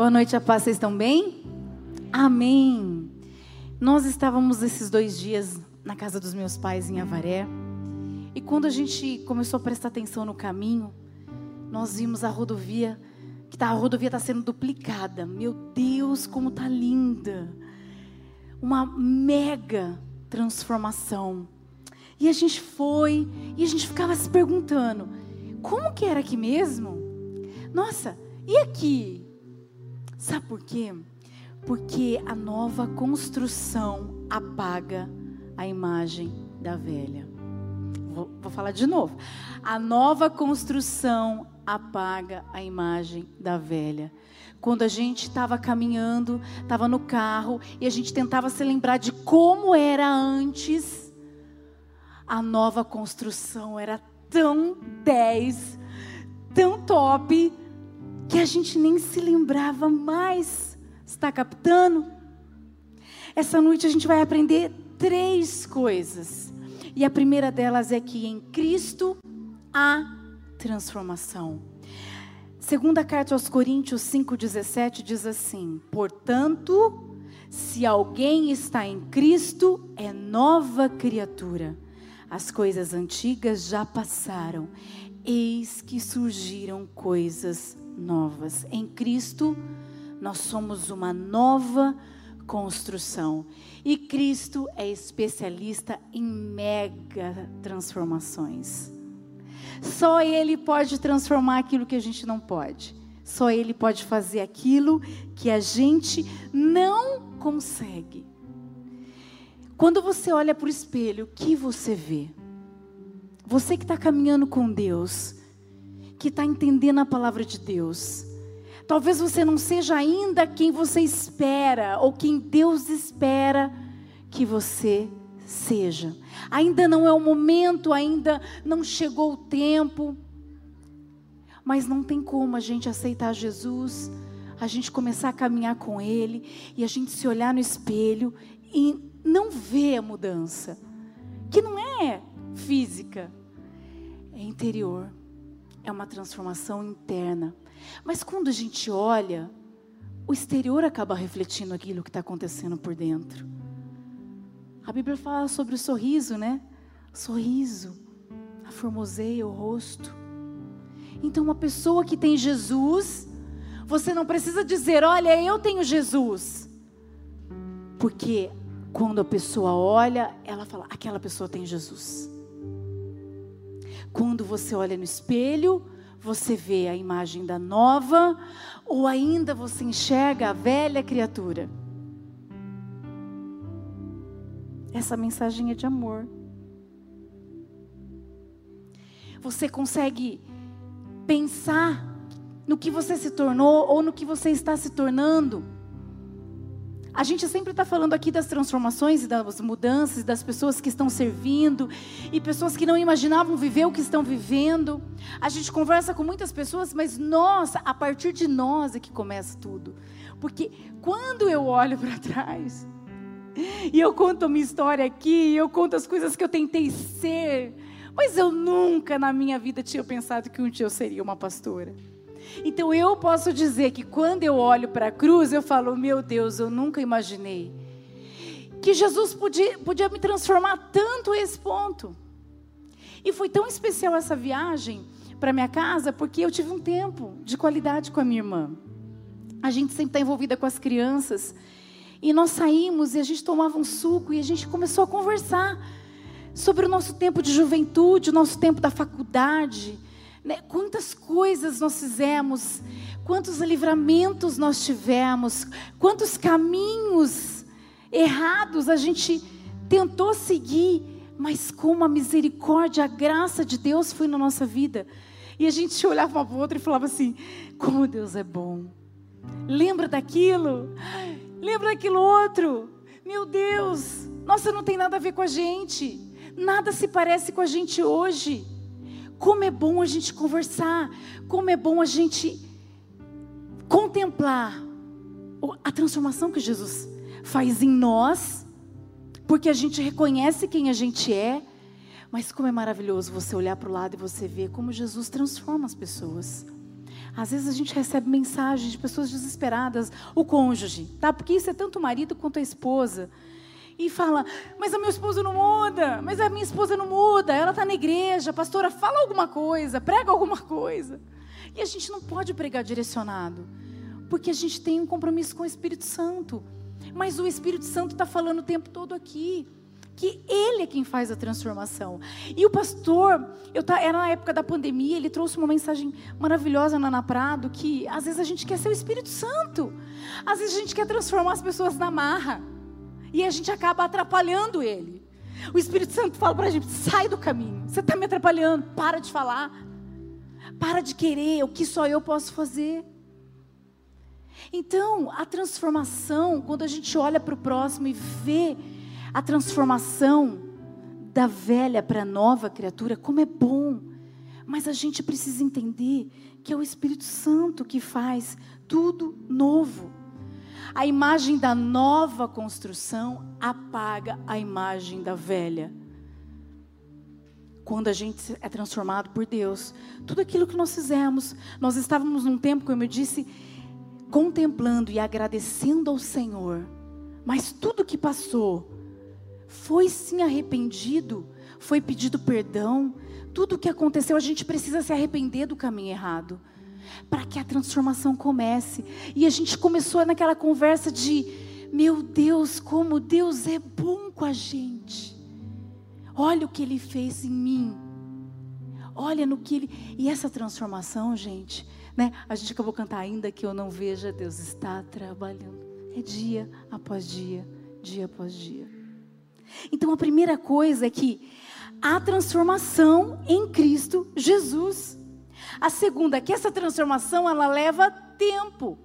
Boa noite, a paz, vocês estão bem? Amém. Nós estávamos esses dois dias na casa dos meus pais em Avaré. E quando a gente começou a prestar atenção no caminho, nós vimos a rodovia, que tá, a rodovia está sendo duplicada. Meu Deus, como tá linda! Uma mega transformação. E a gente foi, e a gente ficava se perguntando: como que era aqui mesmo? Nossa, e aqui? Sabe por quê? Porque a nova construção apaga a imagem da velha. Vou, vou, falar de novo. A nova construção apaga a imagem da velha. Quando a gente estava caminhando, estava no carro e a gente tentava se lembrar de como era antes, a nova construção era tão 10, tão top, que a gente nem se lembrava mais. Está captando? Essa noite a gente vai aprender três coisas. E a primeira delas é que em Cristo há transformação. Segunda carta aos Coríntios 5:17 diz assim: "Portanto, se alguém está em Cristo, é nova criatura. As coisas antigas já passaram, eis que surgiram coisas novas. Em Cristo, nós somos uma nova construção. E Cristo é especialista em mega transformações. Só Ele pode transformar aquilo que a gente não pode. Só Ele pode fazer aquilo que a gente não consegue. Quando você olha para o espelho, o que você vê? Você que está caminhando com Deus, que está entendendo a palavra de Deus. Talvez você não seja ainda quem você espera, ou quem Deus espera que você seja. Ainda não é o momento, ainda não chegou o tempo. Mas não tem como a gente aceitar Jesus, a gente começar a caminhar com Ele e a gente se olhar no espelho e não ver a mudança, que não é física, é interior é uma transformação interna. Mas quando a gente olha, o exterior acaba refletindo aquilo que está acontecendo por dentro. A Bíblia fala sobre o sorriso, né? Sorriso, aformoseia o rosto. Então, uma pessoa que tem Jesus, você não precisa dizer, olha, eu tenho Jesus. Porque quando a pessoa olha, ela fala, aquela pessoa tem Jesus. Quando você olha no espelho, você vê a imagem da nova, ou ainda você enxerga a velha criatura. Essa mensagem é de amor. Você consegue pensar no que você se tornou ou no que você está se tornando a gente sempre está falando aqui das transformações e das mudanças, das pessoas que estão servindo e pessoas que não imaginavam viver o que estão vivendo. A gente conversa com muitas pessoas, mas nós, a partir de nós é que começa tudo. Porque quando eu olho para trás e eu conto a minha história aqui, eu conto as coisas que eu tentei ser, mas eu nunca na minha vida tinha pensado que um dia eu seria uma pastora. Então eu posso dizer que quando eu olho para a cruz, eu falo: meu Deus, eu nunca imaginei que Jesus podia, podia me transformar tanto a esse ponto. E foi tão especial essa viagem para minha casa, porque eu tive um tempo de qualidade com a minha irmã. A gente sempre está envolvida com as crianças. E nós saímos e a gente tomava um suco e a gente começou a conversar sobre o nosso tempo de juventude, o nosso tempo da faculdade né? Quantas coisas nós fizemos, quantos livramentos nós tivemos, quantos caminhos errados a gente tentou seguir, mas como a misericórdia, a graça de Deus foi na nossa vida. E a gente olhava para o outro e falava assim: como Deus é bom. Lembra daquilo? Lembra daquilo outro? Meu Deus, nossa, não tem nada a ver com a gente. Nada se parece com a gente hoje. Como é bom a gente conversar, como é bom a gente contemplar a transformação que Jesus faz em nós, porque a gente reconhece quem a gente é, mas como é maravilhoso você olhar para o lado e você ver como Jesus transforma as pessoas. Às vezes a gente recebe mensagens de pessoas desesperadas, o cônjuge, tá? Porque isso é tanto o marido quanto a esposa. E fala, mas a minha esposa não muda, mas a minha esposa não muda, ela está na igreja, pastora, fala alguma coisa, prega alguma coisa. E a gente não pode pregar direcionado, porque a gente tem um compromisso com o Espírito Santo. Mas o Espírito Santo está falando o tempo todo aqui que Ele é quem faz a transformação. E o pastor, eu tá, era na época da pandemia, ele trouxe uma mensagem maravilhosa na Ana Prado, que às vezes a gente quer ser o Espírito Santo, às vezes a gente quer transformar as pessoas na marra, e a gente acaba atrapalhando Ele. O Espírito Santo fala para a gente: sai do caminho, você está me atrapalhando, para de falar, para de querer o que só eu posso fazer. Então, a transformação, quando a gente olha para o próximo e vê a transformação da velha para a nova criatura, como é bom. Mas a gente precisa entender que é o Espírito Santo que faz tudo novo. A imagem da nova construção apaga a imagem da velha. Quando a gente é transformado por Deus, tudo aquilo que nós fizemos, nós estávamos num tempo, como eu disse, contemplando e agradecendo ao Senhor, mas tudo que passou, foi sim arrependido, foi pedido perdão. Tudo o que aconteceu, a gente precisa se arrepender do caminho errado, para que a transformação comece. E a gente começou naquela conversa de: meu Deus, como Deus é bom com a gente. Olha o que Ele fez em mim. Olha no que Ele. E essa transformação, gente, né? A gente acabou cantar ainda que eu não veja, Deus está trabalhando. É dia após dia, dia após dia. Então a primeira coisa é que há transformação em Cristo Jesus. A segunda é que essa transformação ela leva tempo.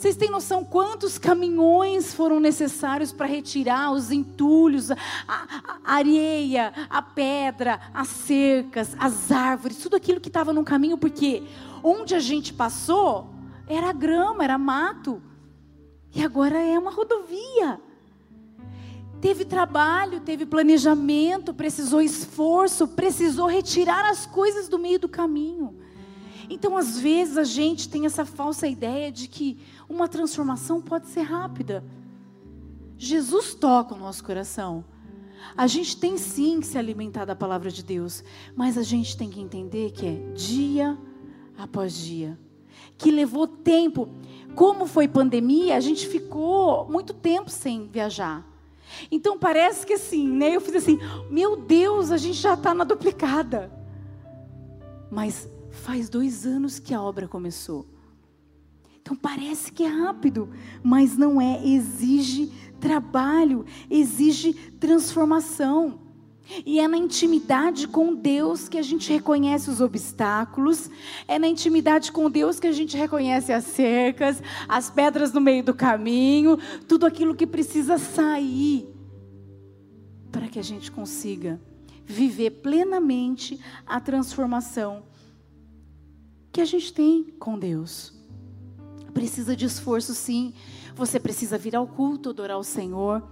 Vocês têm noção quantos caminhões foram necessários para retirar os entulhos, a, a, areia, a pedra, as cercas, as árvores, tudo aquilo que estava no caminho, porque onde a gente passou era grama, era mato, e agora é uma rodovia. Teve trabalho, teve planejamento, precisou esforço, precisou retirar as coisas do meio do caminho. Então, às vezes, a gente tem essa falsa ideia de que uma transformação pode ser rápida. Jesus toca o nosso coração. A gente tem sim que se alimentar da palavra de Deus, mas a gente tem que entender que é dia após dia, que levou tempo. Como foi pandemia, a gente ficou muito tempo sem viajar. Então parece que assim, né? Eu fiz assim, meu Deus, a gente já está na duplicada. Mas faz dois anos que a obra começou. Então parece que é rápido, mas não é. Exige trabalho, exige transformação. E é na intimidade com Deus que a gente reconhece os obstáculos, é na intimidade com Deus que a gente reconhece as cercas, as pedras no meio do caminho, tudo aquilo que precisa sair para que a gente consiga viver plenamente a transformação que a gente tem com Deus. Precisa de esforço, sim. Você precisa vir ao culto, adorar o Senhor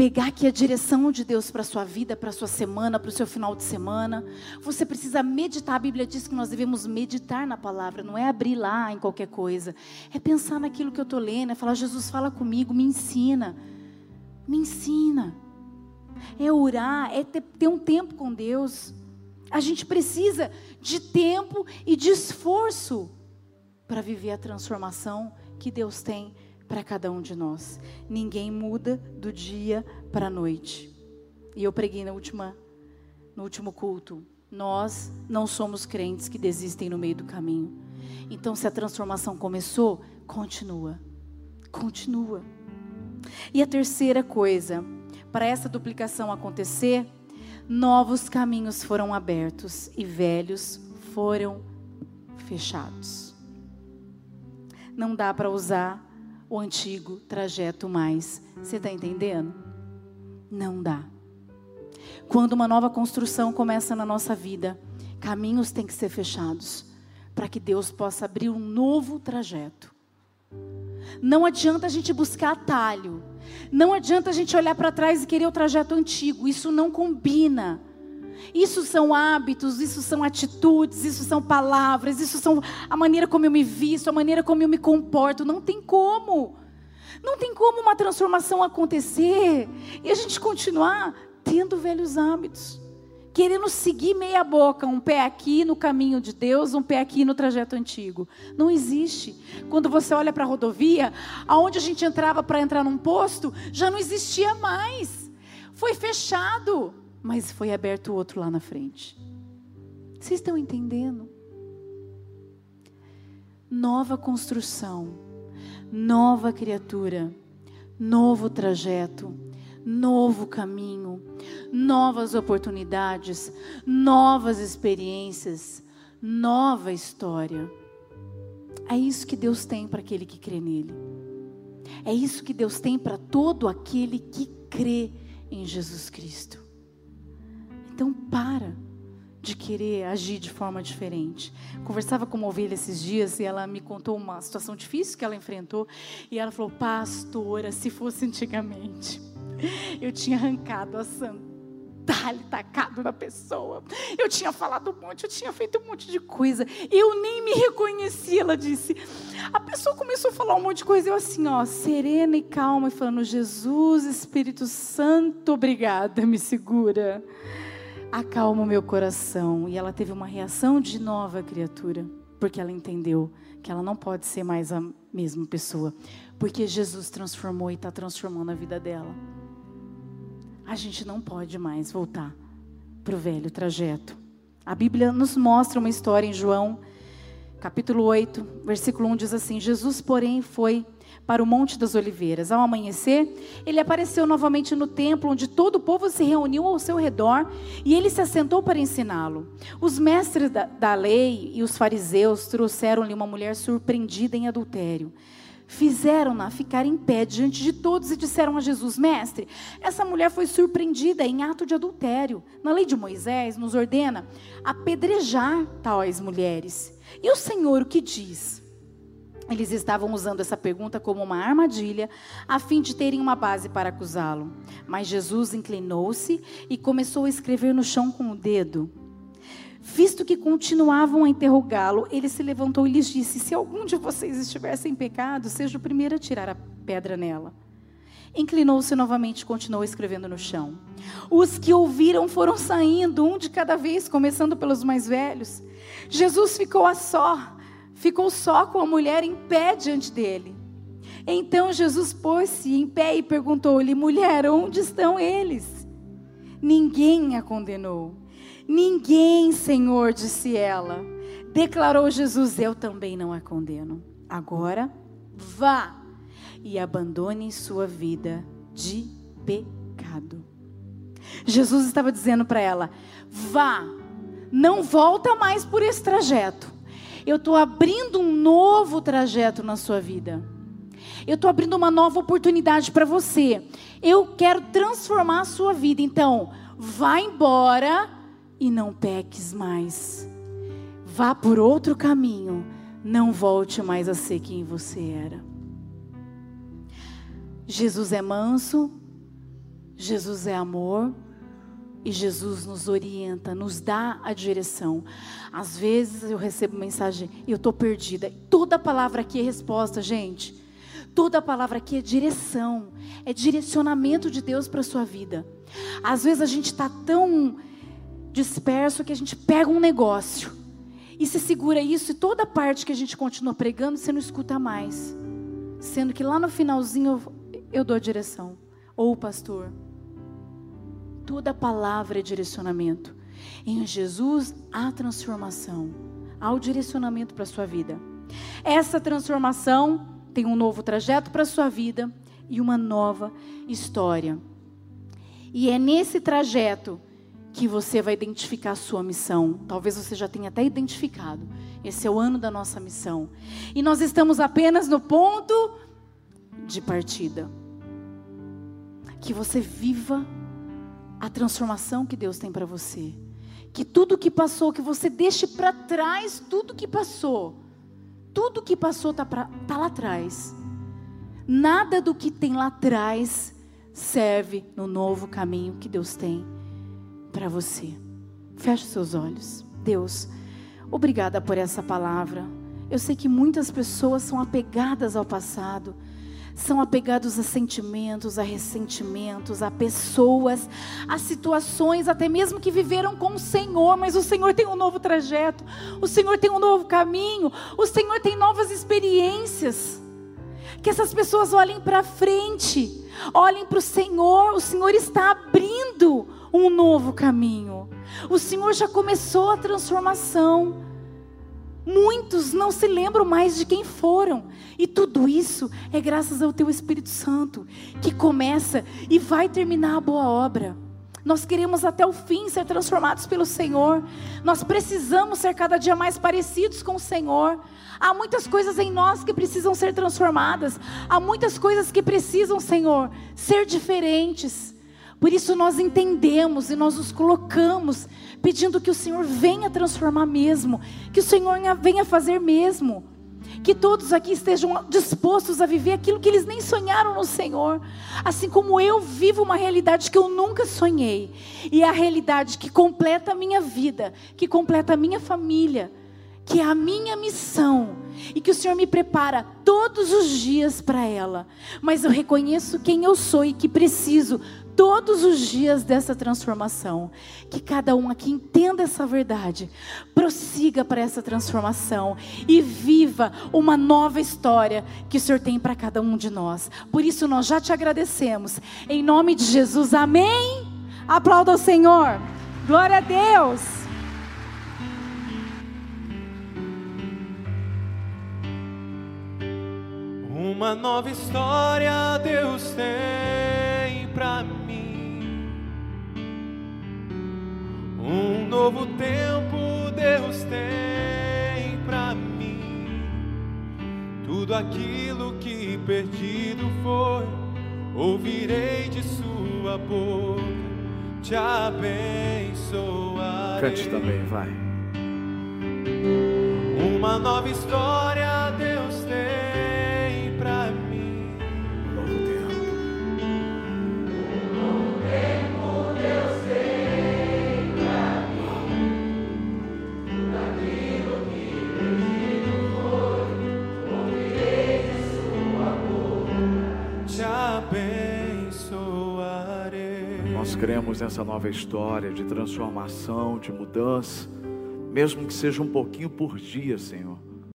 pegar aqui a direção de Deus para a sua vida, para a sua semana, para o seu final de semana. Você precisa meditar. A Bíblia diz que nós devemos meditar na palavra, não é abrir lá em qualquer coisa. É pensar naquilo que eu estou lendo, é falar: Jesus, fala comigo, me ensina. Me ensina. É orar, é ter, ter um tempo com Deus. A gente precisa de tempo e de esforço para viver a transformação que Deus tem para cada um de nós. Ninguém muda do dia para a noite. E eu preguei na última, no último culto. Nós não somos crentes que desistem no meio do caminho. Então, se a transformação começou, continua. Continua. E a terceira coisa, para essa duplicação acontecer, novos caminhos foram abertos e velhos foram fechados. Não dá para usar o antigo trajeto mais. Você está entendendo? Não dá. Quando uma nova construção começa na nossa vida, caminhos têm que ser fechados para que Deus possa abrir um novo trajeto. Não adianta a gente buscar atalho. Não adianta a gente olhar para trás e querer o trajeto antigo. Isso não combina. Isso são hábitos, isso são atitudes, isso são palavras, isso são a maneira como eu me visto, a maneira como eu me comporto. Não tem como. Não tem como uma transformação acontecer e a gente continuar tendo velhos hábitos, querendo seguir meia boca, um pé aqui no caminho de Deus, um pé aqui no trajeto antigo. Não existe. Quando você olha para a rodovia, aonde a gente entrava para entrar num posto, já não existia mais. Foi fechado, mas foi aberto outro lá na frente. Vocês estão entendendo? Nova construção nova criatura, novo trajeto, novo caminho, novas oportunidades, novas experiências, nova história. É isso que Deus tem para aquele que crê nele. É isso que Deus tem para todo aquele que crê em Jesus Cristo. Então para de querer agir de forma diferente. Conversava com uma ovelha esses dias e ela me contou uma situação difícil que ela enfrentou. E ela falou: Pastora, se fosse antigamente, eu tinha arrancado a sandália, tacado na pessoa. Eu tinha falado um monte, eu tinha feito um monte de coisa. Eu nem me reconheci, ela disse. A pessoa começou a falar um monte de coisa. Eu assim, ó, serena e calma, e falando: Jesus, Espírito Santo, obrigada, me segura acalma o meu coração. E ela teve uma reação de nova criatura, porque ela entendeu que ela não pode ser mais a mesma pessoa, porque Jesus transformou e está transformando a vida dela. A gente não pode mais voltar para o velho trajeto. A Bíblia nos mostra uma história em João, capítulo 8, versículo 1 diz assim: Jesus, porém, foi para o Monte das Oliveiras. Ao amanhecer, ele apareceu novamente no templo, onde todo o povo se reuniu ao seu redor, e ele se assentou para ensiná-lo. Os mestres da, da lei e os fariseus trouxeram-lhe uma mulher surpreendida em adultério fizeram-na ficar em pé diante de todos e disseram a Jesus: Mestre, essa mulher foi surpreendida em ato de adultério. Na lei de Moisés, nos ordena apedrejar tais mulheres. E o Senhor o que diz? Eles estavam usando essa pergunta como uma armadilha, a fim de terem uma base para acusá-lo. Mas Jesus inclinou-se e começou a escrever no chão com o dedo. Visto que continuavam a interrogá-lo, ele se levantou e lhes disse: Se algum de vocês estivesse em pecado, seja o primeiro a tirar a pedra nela. Inclinou-se novamente e continuou escrevendo no chão. Os que ouviram foram saindo, um de cada vez, começando pelos mais velhos. Jesus ficou a só ficou só com a mulher em pé diante dele. Então Jesus pôs-se em pé e perguntou-lhe: Mulher, onde estão eles? Ninguém a condenou. Ninguém, Senhor, disse ela. Declarou Jesus: Eu também não a condeno. Agora, vá e abandone sua vida de pecado. Jesus estava dizendo para ela: Vá, não volta mais por esse trajeto eu estou abrindo um novo trajeto na sua vida. Eu estou abrindo uma nova oportunidade para você. Eu quero transformar a sua vida. Então, vá embora e não peques mais. Vá por outro caminho. Não volte mais a ser quem você era. Jesus é manso. Jesus é amor. E Jesus nos orienta, nos dá a direção. Às vezes eu recebo mensagem e eu estou perdida. Toda palavra aqui é resposta, gente. Toda palavra aqui é direção, é direcionamento de Deus para a sua vida. Às vezes a gente está tão disperso que a gente pega um negócio e se segura isso e toda parte que a gente continua pregando você não escuta mais. Sendo que lá no finalzinho eu, eu dou a direção. Ou o pastor toda palavra é direcionamento. Em Jesus há transformação, há o direcionamento para a sua vida. Essa transformação tem um novo trajeto para a sua vida e uma nova história. E é nesse trajeto que você vai identificar a sua missão. Talvez você já tenha até identificado. Esse é o ano da nossa missão. E nós estamos apenas no ponto de partida. Que você viva a transformação que Deus tem para você. Que tudo que passou, que você deixe para trás tudo que passou. Tudo que passou está tá lá atrás. Nada do que tem lá atrás serve no novo caminho que Deus tem para você. Feche seus olhos. Deus, obrigada por essa palavra. Eu sei que muitas pessoas são apegadas ao passado, são apegados a sentimentos, a ressentimentos, a pessoas, a situações, até mesmo que viveram com o Senhor, mas o Senhor tem um novo trajeto, o Senhor tem um novo caminho, o Senhor tem novas experiências. Que essas pessoas olhem para frente, olhem para o Senhor, o Senhor está abrindo um novo caminho. O Senhor já começou a transformação. Muitos não se lembram mais de quem foram. E tudo isso é graças ao Teu Espírito Santo, que começa e vai terminar a boa obra. Nós queremos até o fim ser transformados pelo Senhor. Nós precisamos ser cada dia mais parecidos com o Senhor. Há muitas coisas em nós que precisam ser transformadas. Há muitas coisas que precisam, Senhor, ser diferentes. Por isso nós entendemos e nós nos colocamos pedindo que o Senhor venha transformar mesmo, que o Senhor venha fazer mesmo. Que todos aqui estejam dispostos a viver aquilo que eles nem sonharam no Senhor. Assim como eu vivo uma realidade que eu nunca sonhei. E é a realidade que completa a minha vida, que completa a minha família, que é a minha missão. E que o Senhor me prepara todos os dias para ela. Mas eu reconheço quem eu sou e que preciso todos os dias dessa transformação. Que cada um aqui entenda essa verdade, prossiga para essa transformação e viva uma nova história que o Senhor tem para cada um de nós. Por isso nós já te agradecemos. Em nome de Jesus, amém. Aplauda o Senhor. Glória a Deus. Uma nova história Deus tem para mim. Novo tempo Deus tem para mim. Tudo aquilo que perdido foi, ouvirei de Sua boca, te abençoarei. Cante também, vai. Uma nova história cremos nessa nova história de transformação, de mudança, mesmo que seja um pouquinho por dia, Senhor.